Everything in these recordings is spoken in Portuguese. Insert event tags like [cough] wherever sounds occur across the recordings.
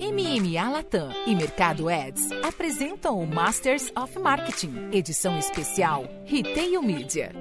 MMA Latam e Mercado Ads apresentam o Masters of Marketing, edição especial Retail Media.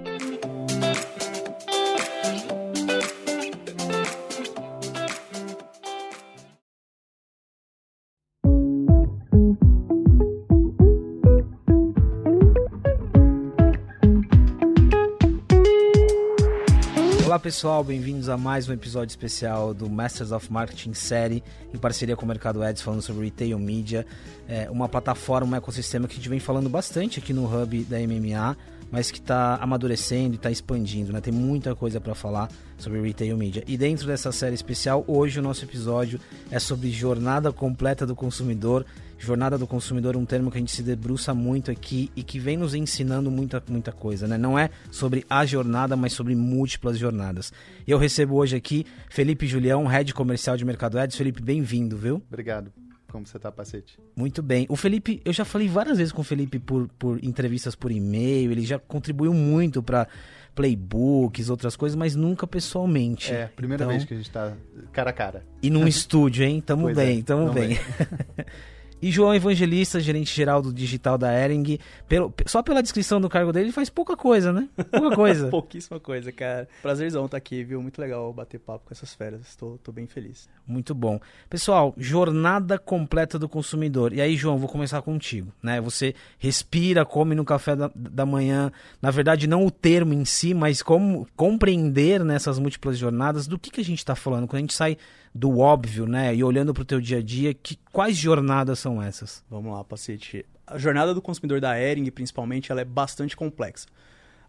Pessoal, bem-vindos a mais um episódio especial do Masters of Marketing série em parceria com o Mercado Ads falando sobre Retail Media, é uma plataforma, um ecossistema que a gente vem falando bastante aqui no hub da MMA, mas que está amadurecendo e está expandindo, né? Tem muita coisa para falar sobre Retail Media. E dentro dessa série especial, hoje o nosso episódio é sobre jornada completa do consumidor Jornada do consumidor é um termo que a gente se debruça muito aqui e que vem nos ensinando muita, muita coisa, né? Não é sobre a jornada, mas sobre múltiplas jornadas. Eu recebo hoje aqui Felipe Julião, Head Comercial de Mercado Ads. Felipe, bem-vindo, viu? Obrigado. Como você tá, Pacete? Muito bem. O Felipe, eu já falei várias vezes com o Felipe por, por entrevistas por e-mail, ele já contribuiu muito para playbooks, outras coisas, mas nunca pessoalmente. É, primeira então... vez que a gente tá cara a cara. E num [laughs] estúdio, hein? Tamo pois bem, é, tamo bem. bem. [laughs] E João Evangelista, gerente geral do digital da Ering, pelo, só pela descrição do cargo dele, ele faz pouca coisa, né? Pouca coisa. [laughs] Pouquíssima coisa, cara. Prazerzão estar aqui, viu? Muito legal bater papo com essas férias. Estou tô bem feliz. Muito bom. Pessoal, jornada completa do consumidor. E aí, João, vou começar contigo, né? Você respira, come no café da, da manhã. Na verdade, não o termo em si, mas como compreender nessas múltiplas jornadas do que, que a gente está falando. Quando a gente sai do óbvio, né? E olhando para o teu dia a dia, que, quais jornadas são essas? Vamos lá, Pacete. A jornada do consumidor da Ering, principalmente, ela é bastante complexa.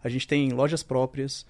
A gente tem lojas próprias,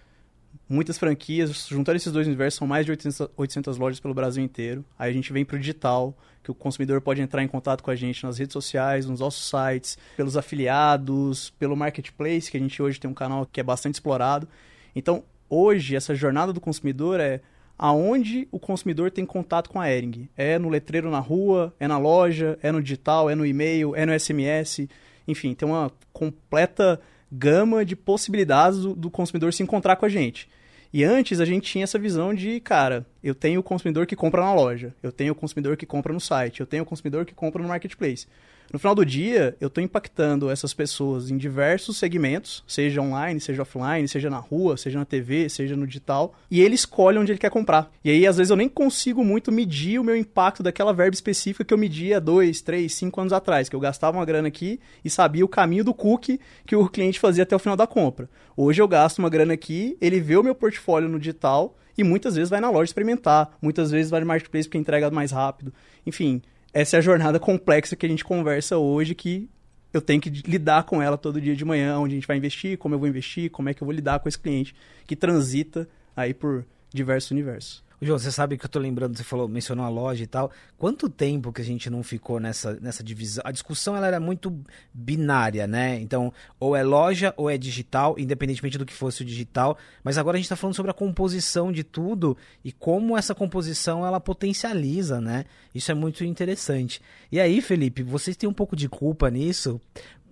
muitas franquias, juntando esses dois universos, são mais de 800, 800 lojas pelo Brasil inteiro. Aí a gente vem para o digital, que o consumidor pode entrar em contato com a gente nas redes sociais, nos nossos sites, pelos afiliados, pelo marketplace, que a gente hoje tem um canal que é bastante explorado. Então, hoje, essa jornada do consumidor é aonde o consumidor tem contato com a Ering. É no letreiro na rua, é na loja, é no digital, é no e-mail, é no SMS. Enfim, tem uma completa gama de possibilidades do, do consumidor se encontrar com a gente. E antes a gente tinha essa visão de, cara, eu tenho o consumidor que compra na loja, eu tenho o consumidor que compra no site, eu tenho o consumidor que compra no marketplace. No final do dia, eu estou impactando essas pessoas em diversos segmentos, seja online, seja offline, seja na rua, seja na TV, seja no digital, e ele escolhe onde ele quer comprar. E aí, às vezes, eu nem consigo muito medir o meu impacto daquela verba específica que eu media dois, três, cinco anos atrás, que eu gastava uma grana aqui e sabia o caminho do cookie que o cliente fazia até o final da compra. Hoje eu gasto uma grana aqui, ele vê o meu portfólio no digital e muitas vezes vai na loja experimentar, muitas vezes vai no marketplace porque entrega mais rápido. Enfim, essa é a jornada complexa que a gente conversa hoje, que eu tenho que lidar com ela todo dia de manhã, onde a gente vai investir, como eu vou investir, como é que eu vou lidar com esse cliente que transita aí por diversos universos. João, você sabe que eu tô lembrando, você falou, mencionou a loja e tal. Quanto tempo que a gente não ficou nessa, nessa divisão? A discussão ela era muito binária, né? Então, ou é loja ou é digital, independentemente do que fosse o digital. Mas agora a gente está falando sobre a composição de tudo e como essa composição ela potencializa, né? Isso é muito interessante. E aí, Felipe, vocês têm um pouco de culpa nisso,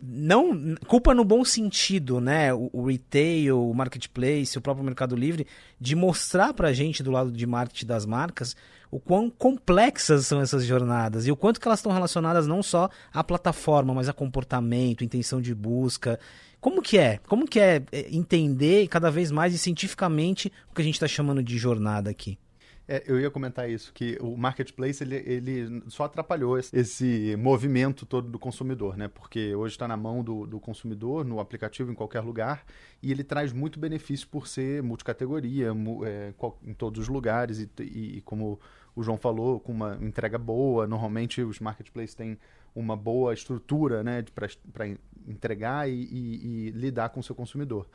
não culpa no bom sentido, né? O, o, retail, o marketplace, o próprio Mercado Livre, de mostrar para a gente do lado de marketing das marcas o quão complexas são essas jornadas e o quanto que elas estão relacionadas não só à plataforma, mas a comportamento, intenção de busca. Como que é? Como que é, é entender cada vez mais e cientificamente o que a gente está chamando de jornada aqui? É, eu ia comentar isso, que o marketplace ele, ele só atrapalhou esse, esse movimento todo do consumidor, né? Porque hoje está na mão do, do, consumidor, no aplicativo, em qualquer lugar, e ele traz muito benefício por ser multicategoria, mu, é, em todos os lugares, e, e, e, como o João falou, com uma entrega boa. Normalmente os marketplaces têm uma boa estrutura né, para entregar e, e, lidar com o seu consumidor.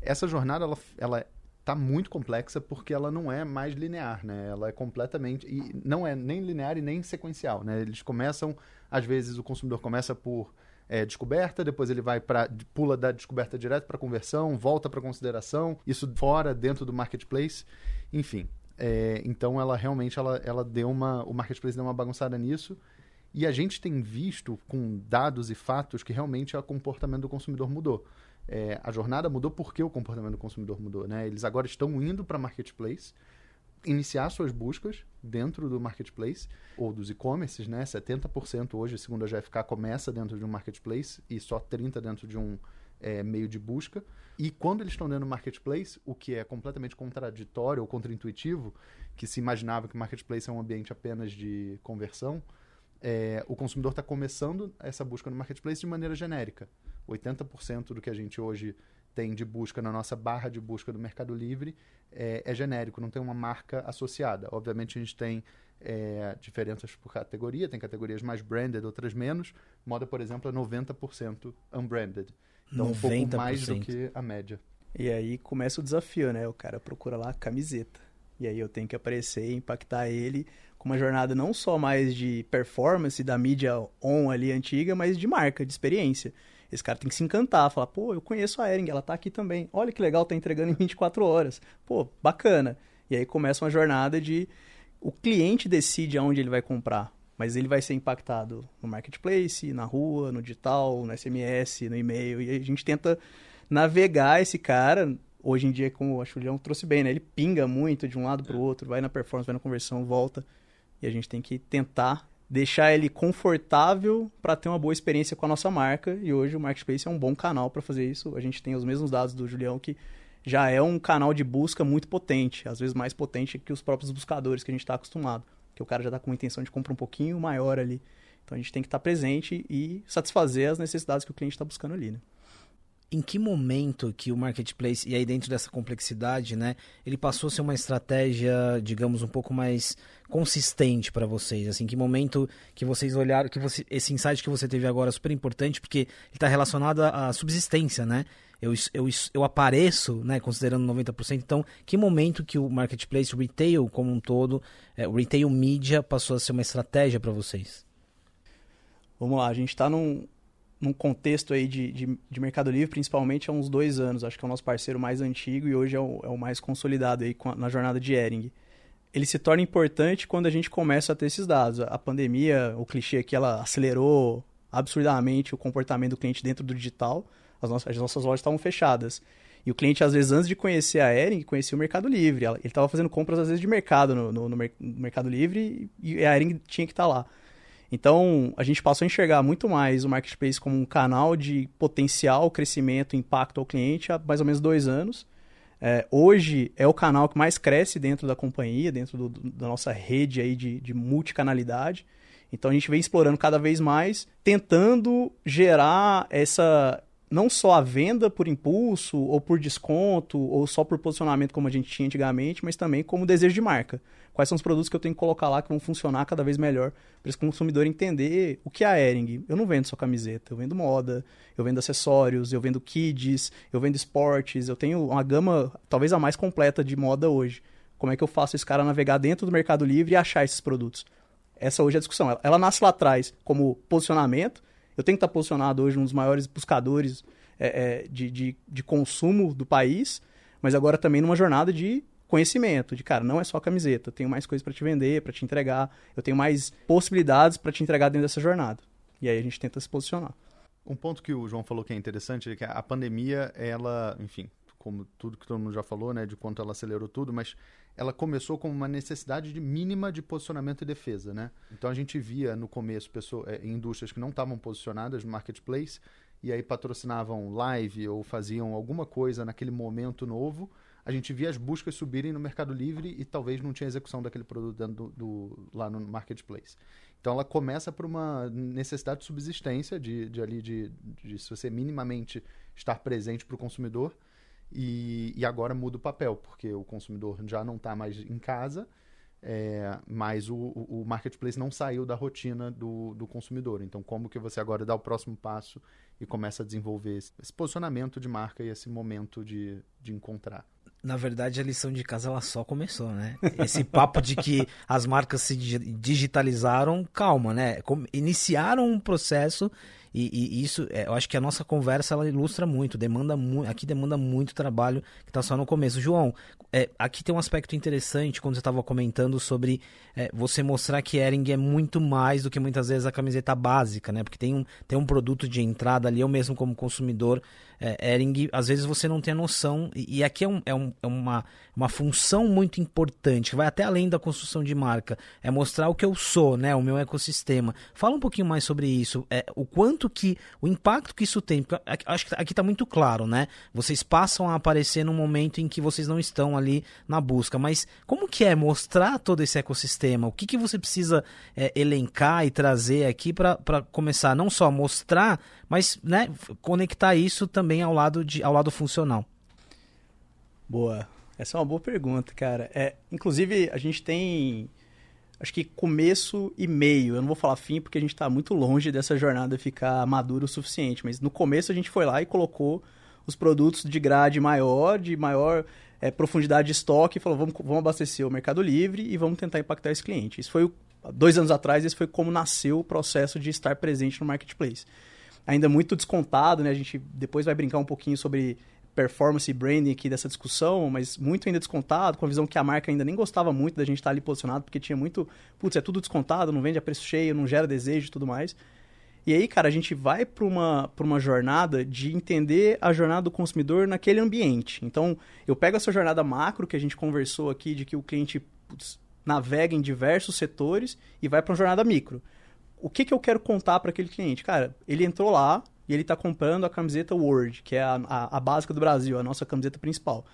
Essa jornada ela, ela tá muito complexa porque ela não é mais linear, né? Ela é completamente e não é nem linear e nem sequencial, né? Eles começam, às vezes o consumidor começa por é, descoberta, depois ele vai para pula da descoberta direto para conversão, volta para consideração, isso fora dentro do marketplace, enfim. É, então ela realmente ela, ela deu uma o marketplace deu uma bagunçada nisso e a gente tem visto com dados e fatos que realmente o comportamento do consumidor mudou é, a jornada mudou porque o comportamento do consumidor mudou. Né? Eles agora estão indo para marketplace iniciar suas buscas dentro do marketplace ou dos e-commerces, né? 70% hoje, segundo a GFK, começa dentro de um marketplace e só 30% dentro de um é, meio de busca. E quando eles estão dentro do marketplace, o que é completamente contraditório ou contraintuitivo, que se imaginava que o marketplace é um ambiente apenas de conversão, é, o consumidor está começando essa busca no marketplace de maneira genérica. 80% do que a gente hoje tem de busca na nossa barra de busca do Mercado Livre é, é genérico, não tem uma marca associada. Obviamente a gente tem é, diferenças por categoria, tem categorias mais branded, outras menos. Moda, por exemplo, é 90% unbranded. Então, 90%. um pouco mais do que a média. E aí começa o desafio, né? O cara procura lá camiseta. E aí eu tenho que aparecer e impactar ele com uma jornada não só mais de performance da mídia on ali antiga, mas de marca, de experiência. Esse cara tem que se encantar, falar, pô, eu conheço a Ering, ela tá aqui também. Olha que legal, tá entregando em 24 horas. Pô, bacana. E aí começa uma jornada de o cliente decide aonde ele vai comprar, mas ele vai ser impactado no marketplace, na rua, no digital, no SMS, no e-mail, e a gente tenta navegar esse cara. Hoje em dia, como o Julião trouxe bem, né? Ele pinga muito de um lado para o outro, vai na performance, vai na conversão, volta. E a gente tem que tentar deixar ele confortável para ter uma boa experiência com a nossa marca. E hoje o Marketplace é um bom canal para fazer isso. A gente tem os mesmos dados do Julião que já é um canal de busca muito potente, às vezes mais potente que os próprios buscadores que a gente está acostumado. Que o cara já está com uma intenção de compra um pouquinho maior ali. Então a gente tem que estar tá presente e satisfazer as necessidades que o cliente está buscando ali, né? Em que momento que o marketplace, e aí dentro dessa complexidade, né, ele passou a ser uma estratégia, digamos, um pouco mais consistente para vocês? Assim, que momento que vocês olharam, que você, esse insight que você teve agora é super importante, porque ele está relacionado à, subsistência, né? Eu, eu, eu apareço, né, considerando 90%, então, que momento que o marketplace, o retail como um todo, é, o retail media passou a ser uma estratégia para vocês? Vamos lá, a gente está num, num contexto aí de, de, de, Mercado Livre, principalmente há uns dois anos. Acho que é o nosso parceiro mais antigo e hoje é o, é o mais consolidado aí a, na jornada de Ering. Ele se torna importante quando a gente começa a ter esses dados. A pandemia, o clichê aqui, ela acelerou absurdamente o comportamento do cliente dentro do digital. As nossas, as nossas lojas estavam fechadas. E o cliente, às vezes, antes de conhecer a Ering, conhecia o Mercado Livre. Ele estava fazendo compras, às vezes, de mercado no, no, no Mercado Livre e a Ering tinha que estar tá lá. Então, a gente passou a enxergar muito mais o Marketplace como um canal de potencial crescimento, impacto ao cliente há mais ou menos dois anos. É, hoje é o canal que mais cresce dentro da companhia, dentro do, da nossa rede aí de, de multicanalidade. Então a gente vem explorando cada vez mais, tentando gerar essa, não só a venda por impulso, ou por desconto, ou só por posicionamento como a gente tinha antigamente, mas também como desejo de marca. Quais são os produtos que eu tenho que colocar lá que vão funcionar cada vez melhor para esse consumidor entender o que é a Ering. Eu não vendo só camiseta, eu vendo moda, eu vendo acessórios, eu vendo kids, eu vendo esportes, eu tenho uma gama talvez a mais completa de moda hoje. Como é que eu faço esse cara navegar dentro do Mercado Livre e achar esses produtos? Essa hoje é a discussão. Ela, ela nasce lá atrás como posicionamento, eu tenho que estar posicionado hoje um dos maiores buscadores é, é, de, de, de consumo do país, mas agora também numa jornada de conhecimento, de cara, não é só camiseta, eu tenho mais coisas para te vender, para te entregar, eu tenho mais possibilidades para te entregar dentro dessa jornada. E aí a gente tenta se posicionar. Um ponto que o João falou que é interessante é que a pandemia, ela, enfim, como tudo que todo mundo já falou, né, de quanto ela acelerou tudo, mas ela começou com uma necessidade de mínima de posicionamento e defesa, né? Então a gente via no começo pessoas, é, indústrias que não estavam posicionadas no marketplace e aí patrocinavam live ou faziam alguma coisa naquele momento novo. A gente via as buscas subirem no Mercado Livre e talvez não tinha execução daquele produto do, do lá no marketplace. Então ela começa por uma necessidade de subsistência de, de ali de, de se você minimamente estar presente para o consumidor e, e agora muda o papel, porque o consumidor já não está mais em casa, é, mas o, o, marketplace não saiu da rotina do, do consumidor. Então, como que você agora dá o próximo passo e começa a desenvolver esse, esse posicionamento de marca e esse momento de, de encontrar? Na verdade, a lição de casa ela só começou, né? Esse papo de que as marcas se digitalizaram, calma, né? Iniciaram um processo E, e isso, é, eu acho que a nossa conversa ela ilustra muito, demanda mu aqui demanda muito trabalho que está só no começo. João, é, aqui tem um aspecto interessante quando você estava comentando sobre é, você mostrar que Ering é muito mais do que muitas vezes a camiseta básica, né? Porque tem um, tem um produto de entrada ali, eu mesmo como consumidor, é, Ering, às vezes você não tem a noção, e, e aqui é, um, é, um, é, uma, uma função muito importante, que vai até além da construção de marca, é mostrar o que eu sou, né? O meu ecossistema. Fala um pouquinho mais sobre isso, é, o quanto que, o impacto que isso tem, porque acho que aqui está muito claro, né? Vocês passam a aparecer num momento em que vocês não estão ali na busca, mas como que é mostrar todo esse ecossistema? O que, que você precisa é, elencar e trazer aqui para começar não só a mostrar, mas né, conectar isso também ao lado, de, ao lado funcional? Boa. Essa é uma boa pergunta, cara. É, inclusive, a gente tem acho que começo e meio. Eu não vou falar fim porque a gente está muito longe dessa jornada ficar maduro o suficiente, mas no começo a gente foi lá e colocou os produtos de grade maior, de maior é, profundidade de estoque, e falou, vamos, vamos abastecer o Mercado Livre e vamos tentar impactar esse cliente. Isso foi, dois anos atrás, esse foi como nasceu o processo de estar presente no Marketplace. Ainda muito descontado, né? A gente depois vai brincar um pouquinho sobre performance e branding aqui dessa discussão, mas muito ainda descontado, com a visão que a marca ainda nem gostava muito da gente estar ali posicionado, porque tinha muito, putz, é tudo descontado, não vende a preço cheio, não gera desejo e tudo mais. E aí, cara, a gente vai para uma, uma jornada de entender a jornada do consumidor naquele ambiente. Então, eu pego essa jornada macro que a gente conversou aqui, de que o cliente putz, navega em diversos setores e vai para uma jornada micro. O que, que eu quero contar para aquele cliente? Cara, ele entrou lá e ele está comprando a camiseta Word, que é a, a, a básica do Brasil, a nossa camiseta principal.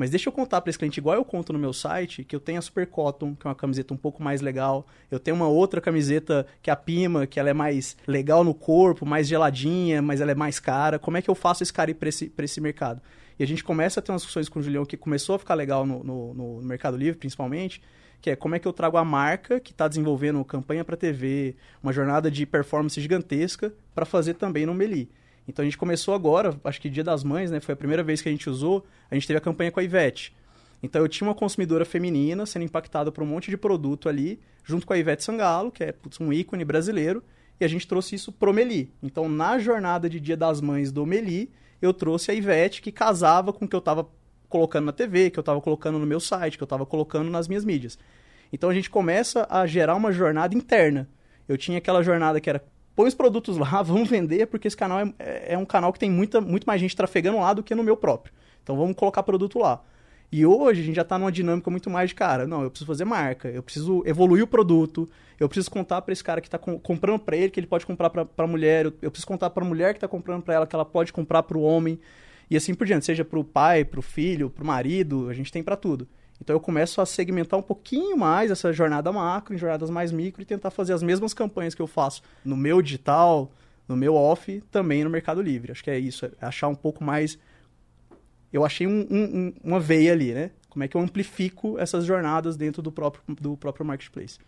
Mas deixa eu contar para esse cliente, igual eu conto no meu site, que eu tenho a Super Cotton, que é uma camiseta um pouco mais legal. Eu tenho uma outra camiseta que é a Pima, que ela é mais legal no corpo, mais geladinha, mas ela é mais cara. Como é que eu faço esse cara ir para esse, esse mercado? E a gente começa a ter umas discussões com o Julião que começou a ficar legal no, no, no Mercado Livre, principalmente, que é como é que eu trago a marca que está desenvolvendo campanha para TV, uma jornada de performance gigantesca, para fazer também no Meli. Então a gente começou agora, acho que Dia das Mães, né? Foi a primeira vez que a gente usou. A gente teve a campanha com a Ivete. Então eu tinha uma consumidora feminina sendo impactada por um monte de produto ali, junto com a Ivete Sangalo, que é putz, um ícone brasileiro, e a gente trouxe isso pro Meli. Então na jornada de Dia das Mães do Meli, eu trouxe a Ivete que casava com o que eu estava colocando na TV, que eu estava colocando no meu site, que eu estava colocando nas minhas mídias. Então a gente começa a gerar uma jornada interna. Eu tinha aquela jornada que era põe os produtos lá, [laughs] vamos vender, porque esse canal é, é, é um canal que tem muita, muito mais gente trafegando lá do que no meu próprio. Então vamos colocar produto lá. E hoje a gente já está numa dinâmica muito mais de cara, não, eu preciso fazer marca, eu preciso evoluir o produto, eu preciso contar para esse cara que está com, comprando para ele que ele pode comprar para a mulher, eu, preciso contar para a mulher que está comprando para ela que ela pode comprar para o homem e assim por diante, seja para o pai, para o filho, para o marido, a gente tem para tudo. Então eu começo a segmentar um pouquinho mais essa jornada macro em jornadas mais micro e tentar fazer as mesmas campanhas que eu faço no meu digital, no meu off, também no Mercado Livre. Acho que é isso, é achar um pouco mais. Eu achei um, um, uma veia ali, né? Como é que eu amplifico essas jornadas dentro do próprio, do próprio marketplace.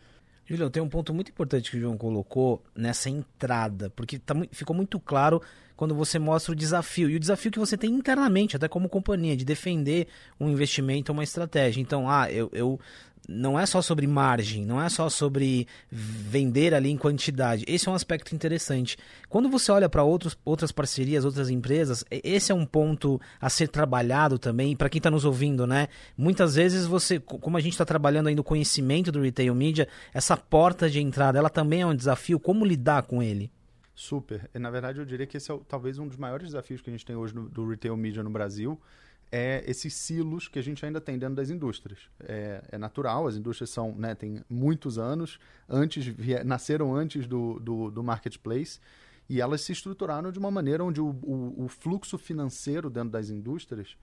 Julião, tem um ponto muito importante que o João colocou nessa entrada, porque tá, ficou muito claro quando você mostra o desafio. E o desafio que você tem internamente, até como companhia, de defender um investimento, uma estratégia. Então, ah, eu, eu não é só sobre margem, não é só sobre vender ali em quantidade. Esse é um aspecto interessante. Quando você olha para outras parcerias, outras empresas, esse é um ponto a ser trabalhado também para quem está nos ouvindo, né? Muitas vezes você, como a gente está trabalhando ainda o conhecimento do retail media, essa porta de entrada, ela também é um desafio. Como lidar com ele? Super. Na verdade, eu diria que esse é talvez um dos maiores desafios que a gente tem hoje no, do retail media no Brasil é esses silos que a gente ainda tem dentro das indústrias. É, é natural, as indústrias são, né, têm muitos anos, antes nasceram antes do, do, do, marketplace, e elas se estruturaram de uma maneira onde o, o, o fluxo financeiro dentro das indústrias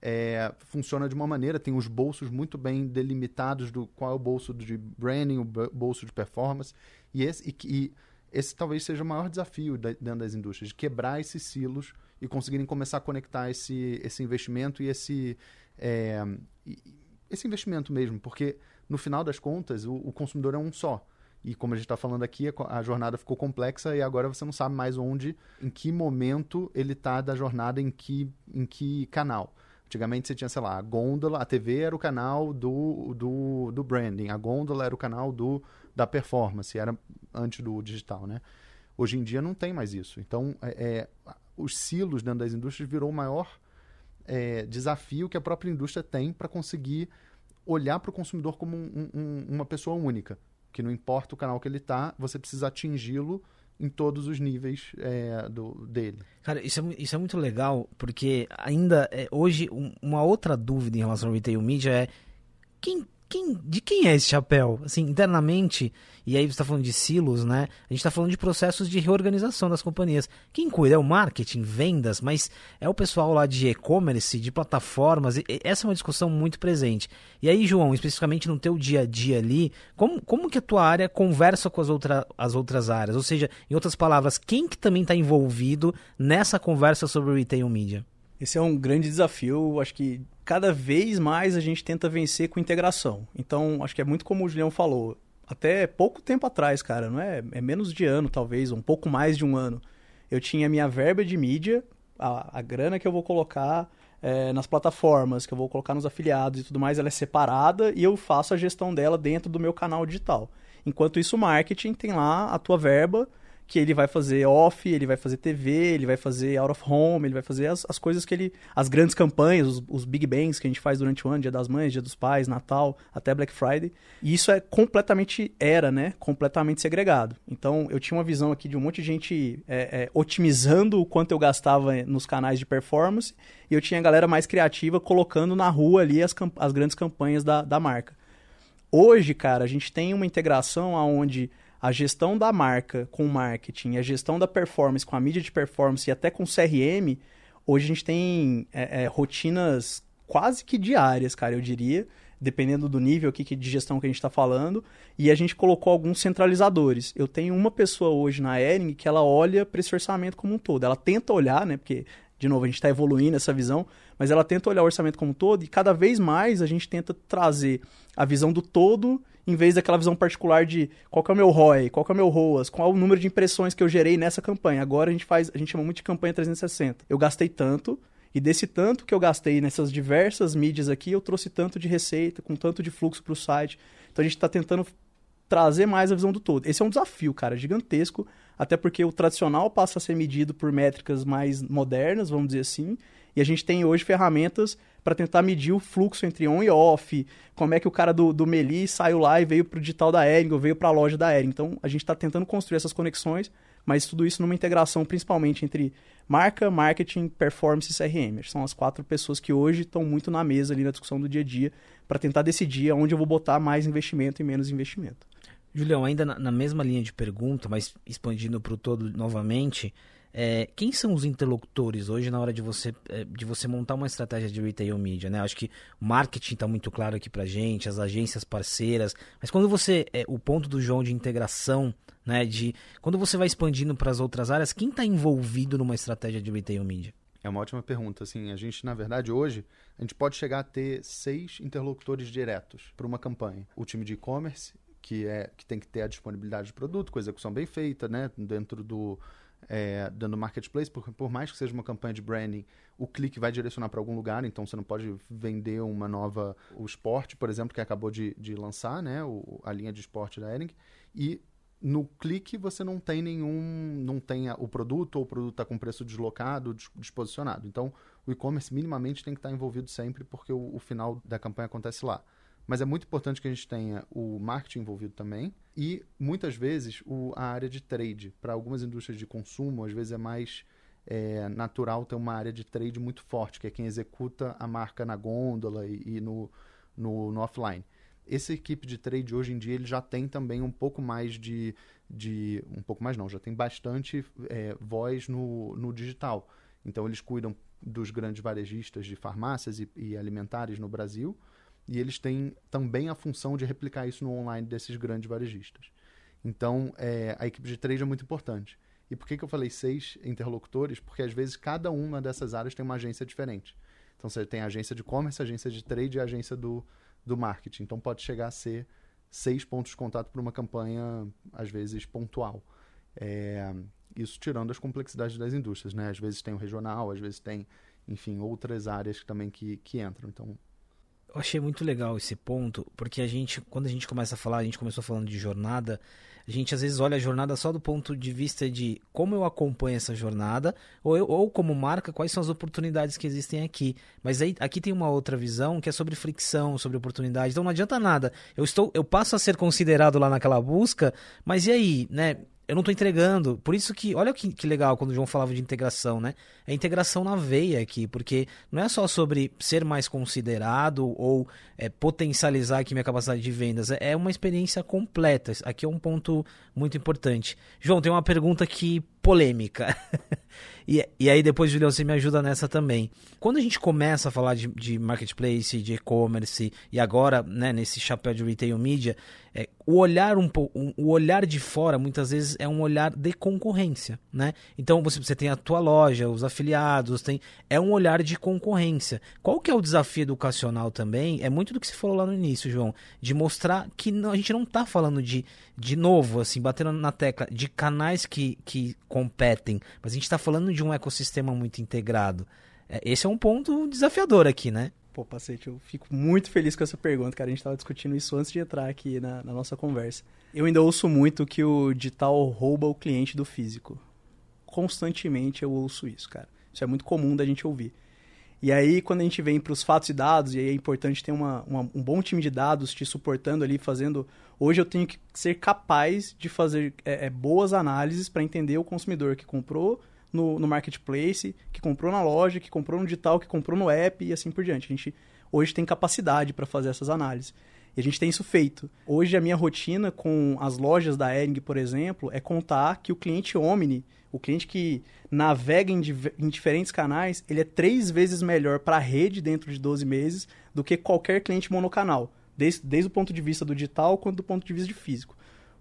é, funciona de uma maneira, tem os bolsos muito bem delimitados do qual é o bolso de branding, o bolso de performance, e, esse, e, e esse talvez seja o maior desafio dentro das indústrias, de quebrar esses silos e conseguirem começar a conectar esse, esse investimento e esse, é, esse investimento mesmo, porque no final das contas o, o consumidor é um só. E como a gente está falando aqui, a, a, jornada ficou complexa e agora você não sabe mais onde, em que momento ele está da jornada, em que, em que canal. Antigamente você tinha, sei lá, a gôndola, a TV era o canal do, do, do branding, a gôndola era o canal do, da performance, era antes do digital, né? Hoje em dia não tem mais isso. Então, é, é os silos dentro das indústrias virou o maior é, desafio que a própria indústria tem para conseguir olhar para o consumidor como um, um, uma pessoa única. Que não importa o canal que ele está, você precisa atingi-lo em todos os níveis é, do, dele. Cara, isso é, isso é muito legal, porque ainda é, hoje um, uma outra dúvida em relação ao retail media é quem quem, de quem é esse chapéu? Assim, internamente, e aí você está falando de silos, né? A gente está falando de processos de reorganização das companhias. Quem cuida é o marketing, vendas, mas é o pessoal lá de e-commerce, de plataformas. essa é uma discussão muito presente. E aí, João, especificamente no teu dia a dia ali, como, como que a tua área conversa com as, outra, as outras áreas? Ou seja, em outras palavras, quem que também está envolvido nessa conversa sobre o retail media? Esse é um grande desafio, acho que cada vez mais a gente tenta vencer com integração. Então, acho que é muito como o Julião falou. Até pouco tempo atrás, cara, não é, é menos de ano, talvez, um pouco mais de um ano. Eu tinha minha verba de mídia, a, a grana que eu vou colocar é, nas plataformas, que eu vou colocar nos afiliados e tudo mais, ela é separada e eu faço a gestão dela dentro do meu canal digital. Enquanto isso, o marketing tem lá a tua verba que ele vai fazer off, ele vai fazer TV, ele vai fazer out of home, ele vai fazer as, as coisas que ele. as grandes campanhas, os, os, big bangs que a gente faz durante o ano, Dia das Mães, Dia dos Pais, Natal, até Black Friday. E isso é completamente era, né? Completamente segregado. Então eu tinha uma visão aqui de um monte de gente é, é, otimizando o quanto eu gastava nos canais de performance, e eu tinha a galera mais criativa colocando na rua ali as, as grandes campanhas da, da marca. Hoje, cara, a gente tem uma integração onde a gestão da marca com o marketing, a gestão da performance com a mídia de performance e até com CRM, hoje a gente tem é, é, rotinas quase que diárias, cara, eu diria, dependendo do nível aqui de gestão que a gente está falando, e a gente colocou alguns centralizadores. Eu tenho uma pessoa hoje na Ering que ela olha para esse orçamento como um todo. Ela tenta olhar, né, porque de novo, a gente está evoluindo essa visão, mas ela tenta olhar o orçamento como um todo e cada vez mais a gente tenta trazer a visão do todo em vez daquela visão particular de qual é o meu ROI, qual é o meu ROAS, qual é o número de impressões que eu gerei nessa campanha. Agora a gente faz, a gente chama muito de campanha 360. Eu gastei tanto, e desse tanto que eu gastei nessas diversas mídias aqui, eu trouxe tanto de receita, com tanto de fluxo para o site. Então a gente está tentando trazer mais a visão do todo. Esse é um desafio, cara, gigantesco, até porque o tradicional passa a ser medido por métricas mais modernas, vamos dizer assim, e a gente tem hoje ferramentas para tentar medir o fluxo entre on e off, como é que o cara do, do Meli saiu lá e veio para o digital da Ering ou veio para a loja da Ering. Então, a gente está tentando construir essas conexões, mas tudo isso numa integração principalmente entre marca, marketing, performance e CRM. São as quatro pessoas que hoje estão muito na mesa ali na discussão do dia a dia para tentar decidir onde eu vou botar mais investimento e menos investimento. Julião, ainda na, na mesma linha de pergunta, mas expandindo para o todo novamente, é, quem são os interlocutores hoje na hora de você, é, de você montar uma estratégia de retail media? Né? Acho que o marketing está muito claro aqui para gente, as agências parceiras, mas quando você, é, o ponto do João de integração, né, de quando você vai expandindo para as outras áreas, quem está envolvido numa estratégia de retail media? É uma ótima pergunta. Assim, a gente, na verdade, hoje, a gente pode chegar a ter seis interlocutores diretos para uma campanha. O time de e-commerce, que, é, que tem que ter a disponibilidade de produto, com execução bem feita, né, dentro do é, dando marketplace, porque por mais que seja uma campanha de branding, o clique vai direcionar para algum lugar, então você não pode vender uma nova, o esporte, por exemplo, que acabou de, de lançar, né, o, a linha de esporte da Ering, e no clique você não tem nenhum, não tem o produto ou o produto está com preço deslocado, disposicionado. Então, o e-commerce minimamente tem que estar envolvido sempre, porque o, o final da campanha acontece lá. Mas é muito importante que a gente tenha o marketing envolvido também e, muitas vezes, o, a área de trade. Para algumas indústrias de consumo, às vezes é mais é, natural ter uma área de trade muito forte, que é quem executa a marca na gôndola e, e no, no, no, offline. Essa equipe de trade, hoje em dia, ele já tem também um pouco mais de... de um pouco mais não, já tem bastante é, voz no, no digital. Então, eles cuidam dos grandes varejistas de farmácias e, e alimentares no Brasil, e eles têm também a função de replicar isso no online desses grandes varejistas. Então, é, a equipe de trade é muito importante. E por que, que eu falei seis interlocutores? Porque às vezes cada uma dessas áreas tem uma agência diferente. Então você tem a agência de commerce, a agência de trade e a agência do, do marketing. Então pode chegar a ser seis pontos de contato para uma campanha, às vezes, pontual. É, isso tirando as complexidades das indústrias, né? Às vezes tem o regional, às vezes tem, enfim, outras áreas também que, que entram. Então achei muito legal esse ponto, porque a gente, quando a gente começa a falar, a gente começou falando de jornada, a gente às vezes olha a jornada só do ponto de vista de como eu acompanho essa jornada, ou, eu, ou como marca, quais são as oportunidades que existem aqui. Mas aí, aqui tem uma outra visão que é sobre fricção, sobre oportunidade. Então não adianta nada. Eu estou, eu passo a ser considerado lá naquela busca, mas e aí, né? Eu não estou entregando. Por isso que, olha que, que legal quando o João falava de integração, né? É integração na veia aqui, porque não é só sobre ser mais considerado ou é, potencializar aqui minha capacidade de vendas, é, é uma experiência completa. Aqui é um ponto muito importante. João, tem uma pergunta aqui polêmica. [laughs] e, e aí depois, Julião, você me ajuda nessa também. Quando a gente começa a falar de, de marketplace, de e-commerce e agora, né, nesse chapéu de retail media, é, o olhar um um, o olhar de fora muitas vezes é um olhar de concorrência, né? Então você, você tem a tua loja, os afiliados, tem é um olhar de concorrência. Qual que é o desafio educacional também? É muito do que você falou lá no início, João, de mostrar que não, a gente não está falando de de novo, assim, batendo na tecla de canais que, que competem, mas a gente está falando de um ecossistema muito integrado. É, esse é um ponto desafiador aqui, né? Pô, Pacete, eu fico muito feliz com essa pergunta, cara. A gente estava discutindo isso antes de entrar aqui na, na nossa conversa. Eu ainda ouço muito que o digital rouba o cliente do físico. Constantemente eu ouço isso, cara. Isso é muito comum da gente ouvir. E aí, quando a gente vem para os fatos e dados, e aí é importante ter uma, uma, um bom time de dados te suportando ali, fazendo. Hoje eu tenho que ser capaz de fazer é, é, boas análises para entender o consumidor que comprou no, no marketplace, que comprou na loja, que comprou no digital, que comprou no app e assim por diante. A gente hoje tem capacidade para fazer essas análises. E a gente tem isso feito. Hoje a minha rotina com as lojas da Ering, por exemplo, é contar que o cliente Omni o cliente que navega em, em diferentes canais, ele é três vezes melhor para a rede dentro de 12 meses do que qualquer cliente monocanal, desde, desde o ponto de vista do digital quanto do ponto de vista de físico.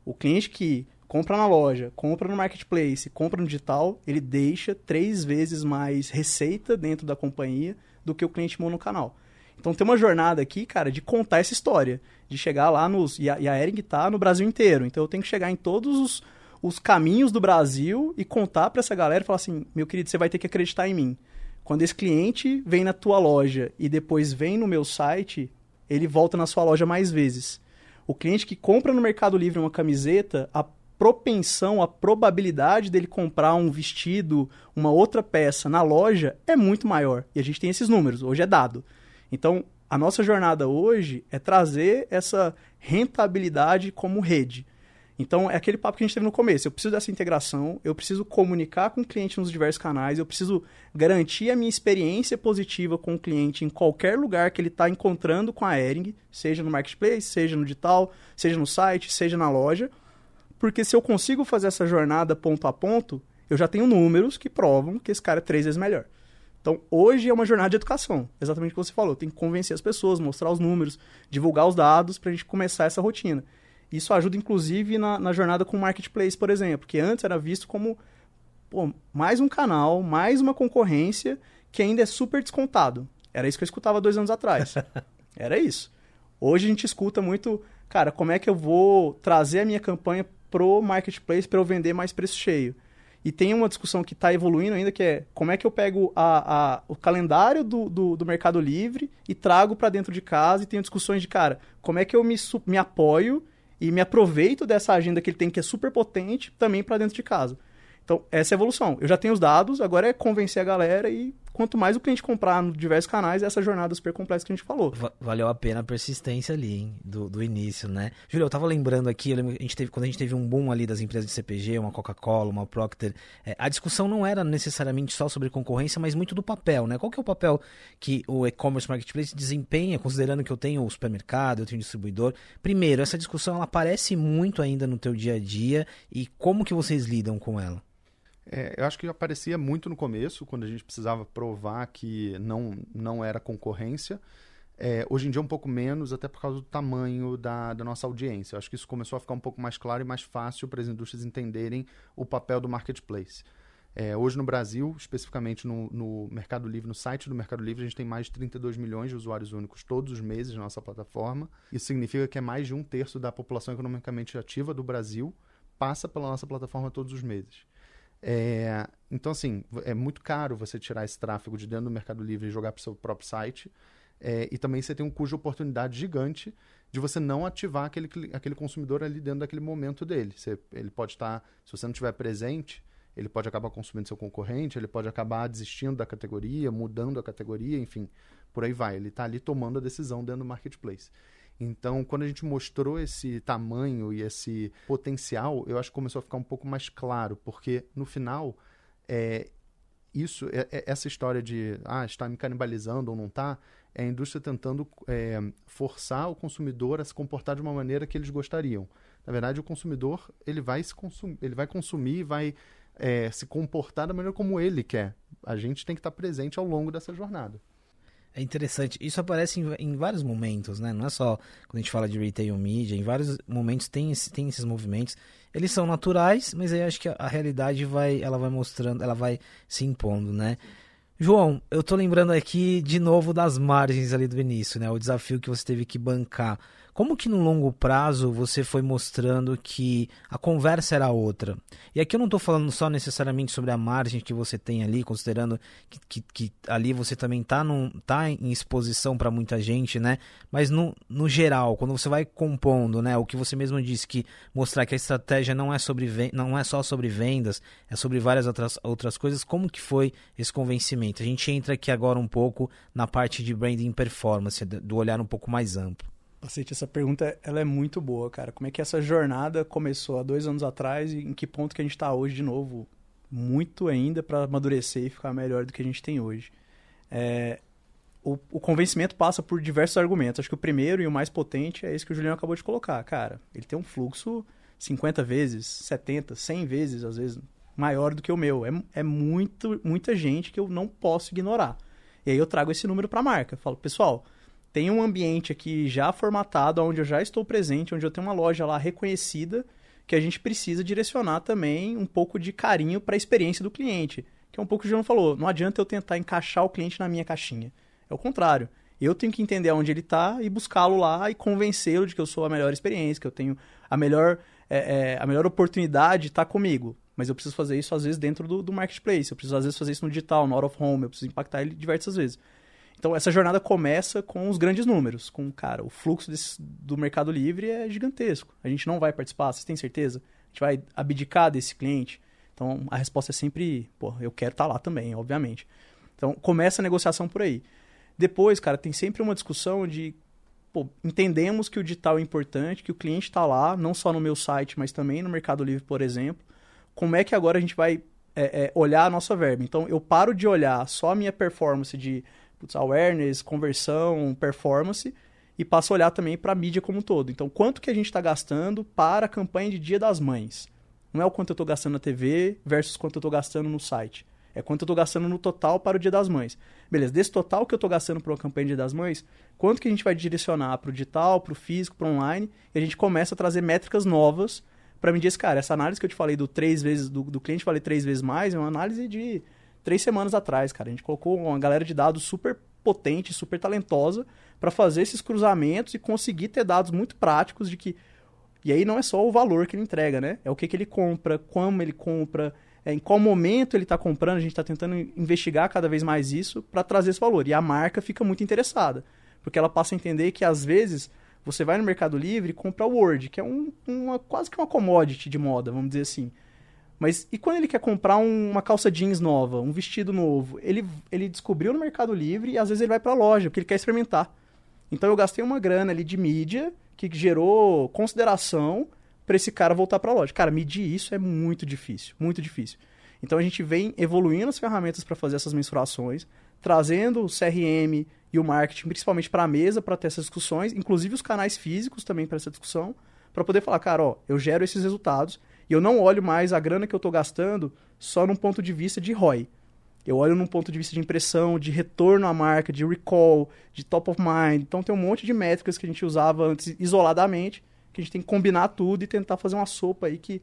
O cliente que compra na loja, compra no marketplace, compra no digital, ele deixa três vezes mais receita dentro da companhia do que o cliente monocanal. Então tem uma jornada aqui, cara, de contar essa história, de chegar lá nos. E a, e a Ering tá no Brasil inteiro. Então eu tenho que chegar em todos os, os caminhos do Brasil e contar para essa galera e falar assim: meu querido, você vai ter que acreditar em mim. Quando esse cliente vem na tua loja e depois vem no meu site, ele volta na sua loja mais vezes. O cliente que compra no Mercado Livre uma camiseta, a propensão, a probabilidade dele comprar um vestido, uma outra peça na loja é muito maior. E a gente tem esses números, hoje é dado. Então, a nossa jornada hoje é trazer essa rentabilidade como rede. Então, é aquele papo que a gente teve no começo. Eu preciso dessa integração, eu preciso comunicar com o cliente nos diversos canais, eu preciso garantir a minha experiência positiva com o cliente em qualquer lugar que ele está encontrando com a Ering, seja no marketplace, seja no digital, seja no site, seja na loja. Porque se eu consigo fazer essa jornada ponto a ponto, eu já tenho números que provam que esse cara é três vezes melhor. Então, hoje é uma jornada de educação, exatamente o que você falou. Tem que convencer as pessoas, mostrar os números, divulgar os dados para a gente começar essa rotina. Isso ajuda, inclusive, na, na jornada com o marketplace, por exemplo, que antes era visto como pô, mais um canal, mais uma concorrência que ainda é super descontado. Era isso que eu escutava dois anos atrás. [laughs] Era isso. Hoje a gente escuta muito, cara, como é que eu vou trazer a minha campanha pro marketplace para eu vender mais preço cheio? E tem uma discussão que está evoluindo ainda, que é como é que eu pego a, a, o calendário do, do, do Mercado Livre e trago para dentro de casa e tenho discussões de, cara, como é que eu me, me apoio e me aproveito dessa agenda que ele tem, que é super potente, também para dentro de casa. Então, essa é a evolução. Eu já tenho os dados, agora é convencer a galera e quanto mais o cliente comprar nos diversos canais, essa jornada super complexa que a gente falou. Valeu a pena a persistência ali, hein? Do, do início, né? Júlio, eu tava lembrando aqui, lembro, a gente teve, quando a gente teve um boom ali das empresas de CPG, uma Coca-Cola, uma Procter, é, a discussão não era necessariamente só sobre concorrência, mas muito do papel, né? Qual que é o papel que o e-commerce marketplace desempenha, considerando que eu tenho o supermercado, eu tenho o distribuidor? Primeiro, essa discussão ela aparece muito ainda no teu dia a dia e como que vocês lidam com ela? É, eu acho que aparecia muito no começo, quando a gente precisava provar que não, não era concorrência. É, hoje em dia um pouco menos, até por causa do tamanho da, da nossa audiência. Eu acho que isso começou a ficar um pouco mais claro e mais fácil para as indústrias entenderem o papel do marketplace. É, hoje no Brasil, especificamente no, no, Mercado Livre, no site do Mercado Livre, a gente tem mais de 32 milhões de usuários únicos todos os meses na nossa plataforma. Isso significa que é mais de um terço da população economicamente ativa do Brasil passa pela nossa plataforma todos os meses. É, então, assim, é muito caro você tirar esse tráfego de dentro do Mercado Livre e jogar para o seu próprio site. É, e também você tem um custo de oportunidade gigante de você não ativar aquele, aquele consumidor ali dentro daquele momento dele. Você, ele pode estar, se você não estiver presente, ele pode acabar consumindo seu concorrente, ele pode acabar desistindo da categoria, mudando a categoria, enfim, por aí vai. Ele está ali tomando a decisão dentro do marketplace. Então, quando a gente mostrou esse tamanho e esse potencial, eu acho que começou a ficar um pouco mais claro, porque no final, é, isso, é, é, essa história de ah, está me canibalizando ou não está, é a indústria tentando é, forçar o consumidor a se comportar de uma maneira que eles gostariam. Na verdade, o consumidor ele vai, se consum ele vai consumir, vai é, se comportar da maneira como ele quer. A gente tem que estar presente ao longo dessa jornada. É interessante. Isso aparece em, em, vários momentos, né? Não é só quando a gente fala de retail media. Em vários momentos tem, esse, tem esses movimentos. Eles são naturais, mas aí acho que a, a realidade vai, ela vai mostrando, ela vai se impondo, né? João, eu tô lembrando aqui de novo das margens ali do início, né? O desafio que você teve que bancar. Como que no longo prazo você foi mostrando que a conversa era outra? E aqui eu não estou falando só necessariamente sobre a margem que você tem ali, considerando que, que, que ali você também está tá em exposição para muita gente, né? Mas no, no geral, quando você vai compondo, né? O que você mesmo disse que mostrar que a estratégia não é sobre não é só sobre vendas, é sobre várias outras, outras coisas. Como que foi esse convencimento? A gente entra aqui agora um pouco na parte de branding performance, do olhar um pouco mais amplo. Cacete, essa pergunta ela é muito boa, cara. Como é que essa jornada começou há dois anos atrás e em que ponto que a gente está hoje de novo? Muito ainda para amadurecer e ficar melhor do que a gente tem hoje. É, o, o, convencimento passa por diversos argumentos. Acho que o primeiro e o mais potente é esse que o Juliano acabou de colocar. Cara, ele tem um fluxo 50 vezes, 70, 100 vezes, às vezes, maior do que o meu. É, é muito, muita gente que eu não posso ignorar. E aí eu trago esse número para a marca. Falo, pessoal, tem um ambiente aqui já formatado, onde eu já estou presente, onde eu tenho uma loja lá reconhecida, que a gente precisa direcionar também um pouco de carinho para a experiência do cliente. Que é um pouco que o João falou, não adianta eu tentar encaixar o cliente na minha caixinha. É o contrário. Eu tenho que entender onde ele está e buscá-lo lá e convencê-lo de que eu sou a melhor experiência, que eu tenho a melhor, é, é, a melhor oportunidade de estar comigo. Mas eu preciso fazer isso, às vezes, dentro do, do marketplace. Eu preciso, às vezes, fazer isso no digital, no out of home. Eu preciso impactar ele diversas vezes. Então essa jornada começa com os grandes números, com, cara, o fluxo desse, do Mercado Livre é gigantesco. A gente não vai participar, vocês têm certeza? A gente vai abdicar desse cliente? Então a resposta é sempre, pô, eu quero estar tá lá também, obviamente. Então começa a negociação por aí. Depois, cara, tem sempre uma discussão de pô, entendemos que o digital é importante, que o cliente está lá, não só no meu site, mas também no Mercado Livre, por exemplo. Como é que agora a gente vai é, é, olhar a nossa verba? Então eu paro de olhar só a minha performance de putz, awareness, conversão, performance, e passo a olhar também para a mídia como um todo. Então, quanto que a gente está gastando para a campanha de Dia das Mães? Não é o quanto eu estou gastando na TV versus quanto eu estou gastando no site. É quanto eu estou gastando no total para o Dia das Mães. Beleza, desse total que eu estou gastando para uma campanha de Dia das Mães, quanto que a gente vai direcionar para o digital, para o físico, para o online, e a gente começa a trazer métricas novas para medir esse cara. Essa análise que eu te falei do três vezes, do, do cliente falei três vezes mais, é uma análise de três semanas atrás, cara. A gente colocou uma galera de dados super potente, super talentosa para fazer esses cruzamentos e conseguir ter dados muito práticos de que. E aí não é só o valor que ele entrega, né? É o que, que ele compra, como ele compra, é, em qual momento ele está comprando. A gente está tentando investigar cada vez mais isso para trazer esse valor. E a marca fica muito interessada, porque ela passa a entender que às vezes você vai no Mercado Livre e compra o Word, que é um, uma, quase que uma commodity de moda, vamos dizer assim. Mas e quando ele quer comprar um, uma calça jeans nova, um vestido novo? Ele, ele descobriu no Mercado Livre e às vezes ele vai para a loja, porque ele quer experimentar. Então eu gastei uma grana ali de mídia que gerou consideração para esse cara voltar para a loja. Cara, medir isso é muito difícil, muito difícil. Então a gente vem evoluindo as ferramentas para fazer essas mensurações, trazendo o CRM e o marketing principalmente para a mesa para ter essas discussões, inclusive os canais físicos também para essa discussão, para poder falar, cara, ó, eu gero esses resultados e eu não olho mais a grana que eu estou gastando só num ponto de vista de ROI. Eu olho num ponto de vista de impressão, de retorno à marca, de recall, de top of mind. Então tem um monte de métricas que a gente usava antes isoladamente, que a gente tem que combinar tudo e tentar fazer uma sopa aí que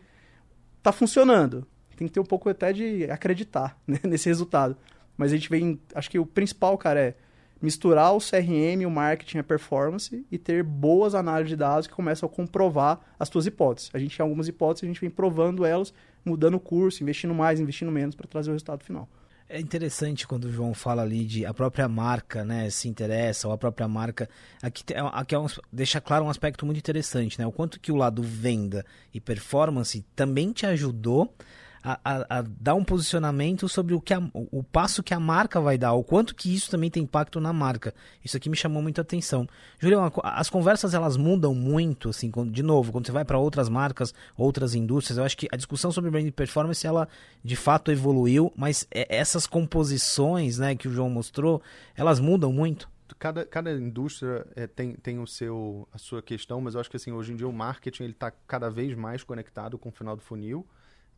tá funcionando. Tem que ter um pouco até de acreditar [laughs] né, nesse resultado. Mas a gente vem. Acho que o principal, cara, é misturar o CRM, o marketing, a performance e ter boas análises de dados que começam a comprovar as suas hipóteses. A gente tem algumas hipóteses, a gente vem provando elas, mudando o curso, investindo mais, investindo menos para trazer o resultado final. É interessante quando o João fala ali de a própria marca, né, se interessa, ou a própria marca. Aqui, aqui é um, deixa claro um aspecto muito interessante, né? O quanto que o lado venda e performance também te ajudou a, a, a, dar um posicionamento sobre o, que a, o passo que a marca vai dar, o quanto que isso também tem impacto na marca. Isso aqui me chamou muita atenção. Julião, as conversas elas mudam muito, assim, de novo, quando você vai para outras marcas, outras indústrias, eu acho que a discussão sobre brand performance, ela de fato evoluiu, mas essas composições, né, que o João mostrou, elas mudam muito cada, cada indústria é, tem, tem o seu, a sua questão, mas eu acho que assim, hoje em dia o marketing está cada vez mais conectado com o final do funil.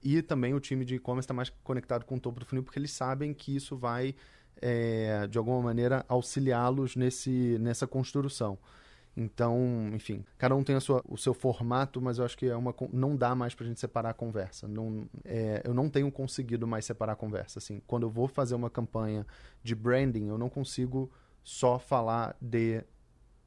E também o time de e-commerce está mais conectado com o topo do funil, porque eles sabem que isso vai, é, de alguma maneira, auxiliá-los nessa construção. Então, enfim, cada um tem sua, o seu formato, mas eu acho que é uma, não dá mais para a gente separar a conversa. Não, é, eu não tenho conseguido mais separar a conversa. Assim, quando eu vou fazer uma campanha de branding, eu não consigo só falar de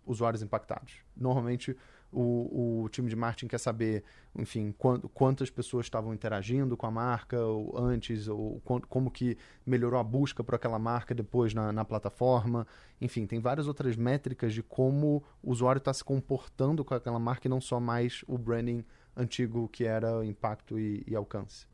usuários impactados. Normalmente, o, o time de marketing quer saber, enfim, quant, quantas pessoas estavam interagindo com a marca ou antes, ou como que melhorou a busca por aquela marca depois na, na plataforma. Enfim, tem várias outras métricas de como o usuário está se comportando com aquela marca e não só mais o branding antigo que era impacto e, e alcance.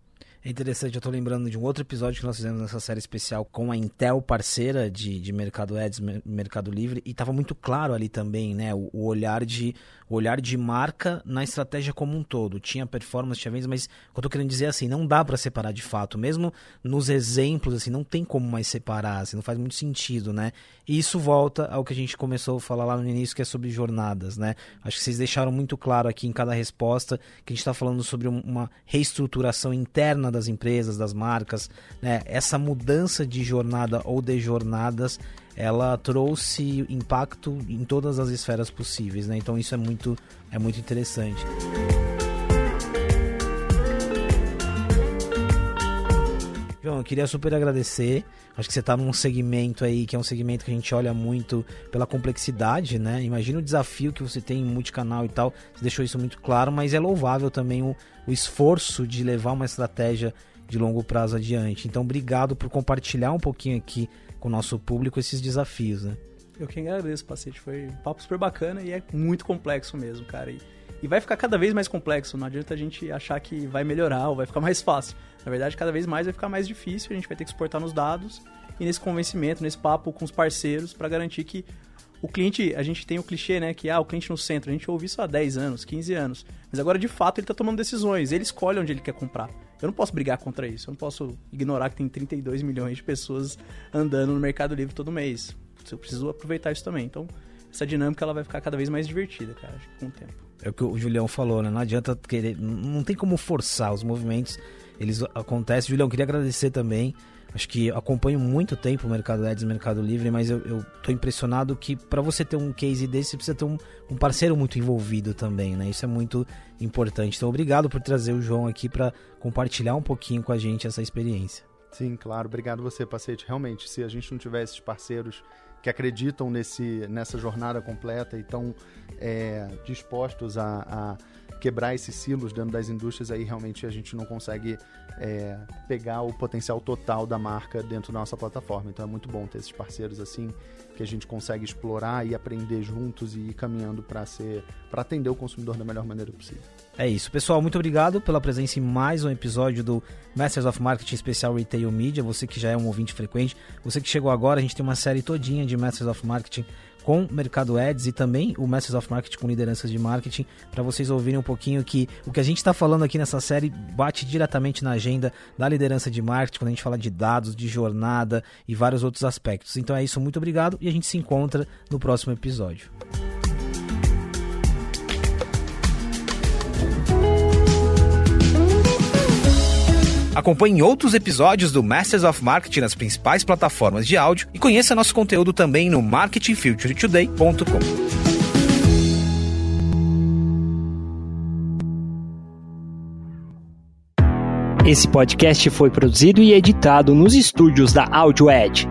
É interessante, eu estou lembrando de um outro episódio que nós fizemos nessa série especial com a Intel, parceira de, de Mercado Ads, Mercado Livre, e estava muito claro ali também, né, o, o, olhar de o olhar de marca na estratégia como um todo. Tinha performance, tinha vendas, mas o que eu estou querendo dizer é assim, não dá para separar de fato, mesmo nos exemplos, assim, não tem como mais separar, assim, não faz muito sentido, né? E isso volta ao que a gente começou a falar lá no início, que é sobre jornadas, né? Acho que vocês deixaram muito claro aqui em cada resposta que a gente está falando sobre uma reestruturação interna das empresas, das marcas, né? Essa mudança de jornada ou de jornadas, ela trouxe impacto em todas as esferas possíveis, né? Então isso é muito, é muito interessante. João, eu queria super agradecer. Acho que você está num segmento aí que é um segmento que a gente olha muito pela complexidade, né? Imagina o desafio que você tem em multicanal e tal. Você deixou isso muito claro, mas é louvável também o, o esforço de levar uma estratégia de longo prazo adiante. Então, obrigado por compartilhar um pouquinho aqui com o nosso público esses desafios, né? Eu que agradeço, Pacete. Foi um papo super bacana e é muito complexo mesmo, cara. E, e vai ficar cada vez mais complexo. Não adianta a gente achar que vai melhorar ou vai ficar [laughs] mais fácil. Na verdade, cada vez mais vai ficar mais difícil, a gente vai ter que exportar nos dados e nesse convencimento, nesse papo com os parceiros para garantir que o cliente, a gente tem o clichê, né, que ah, o cliente no centro, a gente ouve isso há 10 anos, 15 anos, mas agora de fato ele está tomando decisões, ele escolhe onde ele quer comprar. Eu não posso brigar contra isso, eu não posso ignorar que tem 32 milhões de pessoas andando no Mercado Livre todo mês. Eu preciso aproveitar isso também. Então, essa dinâmica ela vai ficar cada vez mais divertida, cara, com o tempo. É o que o Julião falou, né? Não adianta querer, não tem como forçar os movimentos eles acontecem. Julião, queria agradecer também. Acho que acompanho muito tempo o Mercado Ads e o Mercado Livre, mas eu, eu tô impressionado que para você ter um case desse, você precisa ter um, um, parceiro muito envolvido também, né? Isso é muito importante. Então, obrigado por trazer o João aqui para compartilhar um pouquinho com a gente essa experiência. Sim, claro. Obrigado você, Pacete. Realmente, se a gente não tivesse parceiros que acreditam nesse, nessa jornada completa e estão é, dispostos a, a quebrar esses silos dentro das indústrias, aí realmente a gente não consegue é, pegar o potencial total da marca dentro da nossa plataforma. Então é muito bom ter esses parceiros assim que a gente consegue explorar e aprender juntos e ir caminhando para ser para atender o consumidor da melhor maneira possível. É isso, pessoal. Muito obrigado pela presença em mais um episódio do Masters of Marketing Especial Retail Media. Você que já é um ouvinte frequente, você que chegou agora, a gente tem uma série todinha de Masters of Marketing com Mercado Ads e também o Masters of Marketing com lideranças de marketing, para vocês ouvirem um pouquinho que o que a gente está falando aqui nessa série bate diretamente na agenda da liderança de marketing, quando a gente fala de dados, de jornada e vários outros aspectos. Então é isso, muito obrigado e a gente se encontra no próximo episódio. Acompanhe outros episódios do Masters of Marketing nas principais plataformas de áudio e conheça nosso conteúdo também no marketingfuturetoday.com. Esse podcast foi produzido e editado nos estúdios da AudioEd